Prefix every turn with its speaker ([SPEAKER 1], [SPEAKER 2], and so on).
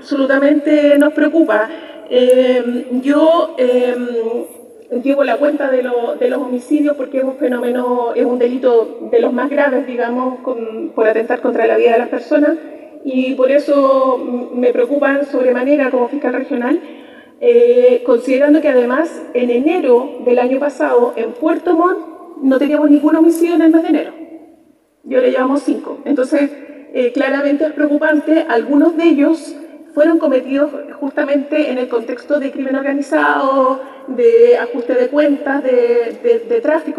[SPEAKER 1] absolutamente nos preocupa. Eh, yo eh, llevo la cuenta de, lo, de, los homicidios porque es un fenómeno, es un delito de los más graves, digamos, por atentar contra la vida de las personas y por eso me preocupan sobremanera como fiscal regional, eh, considerando que además en enero del año pasado en Puerto Montt no teníamos ningún homicidio en el mes de enero. Yo le llevamos cinco. Entonces, eh, claramente es preocupante. Algunos de ellos fueron cometidos justamente en el contexto de crimen organizado, de ajuste de cuentas, de, de, tráfico.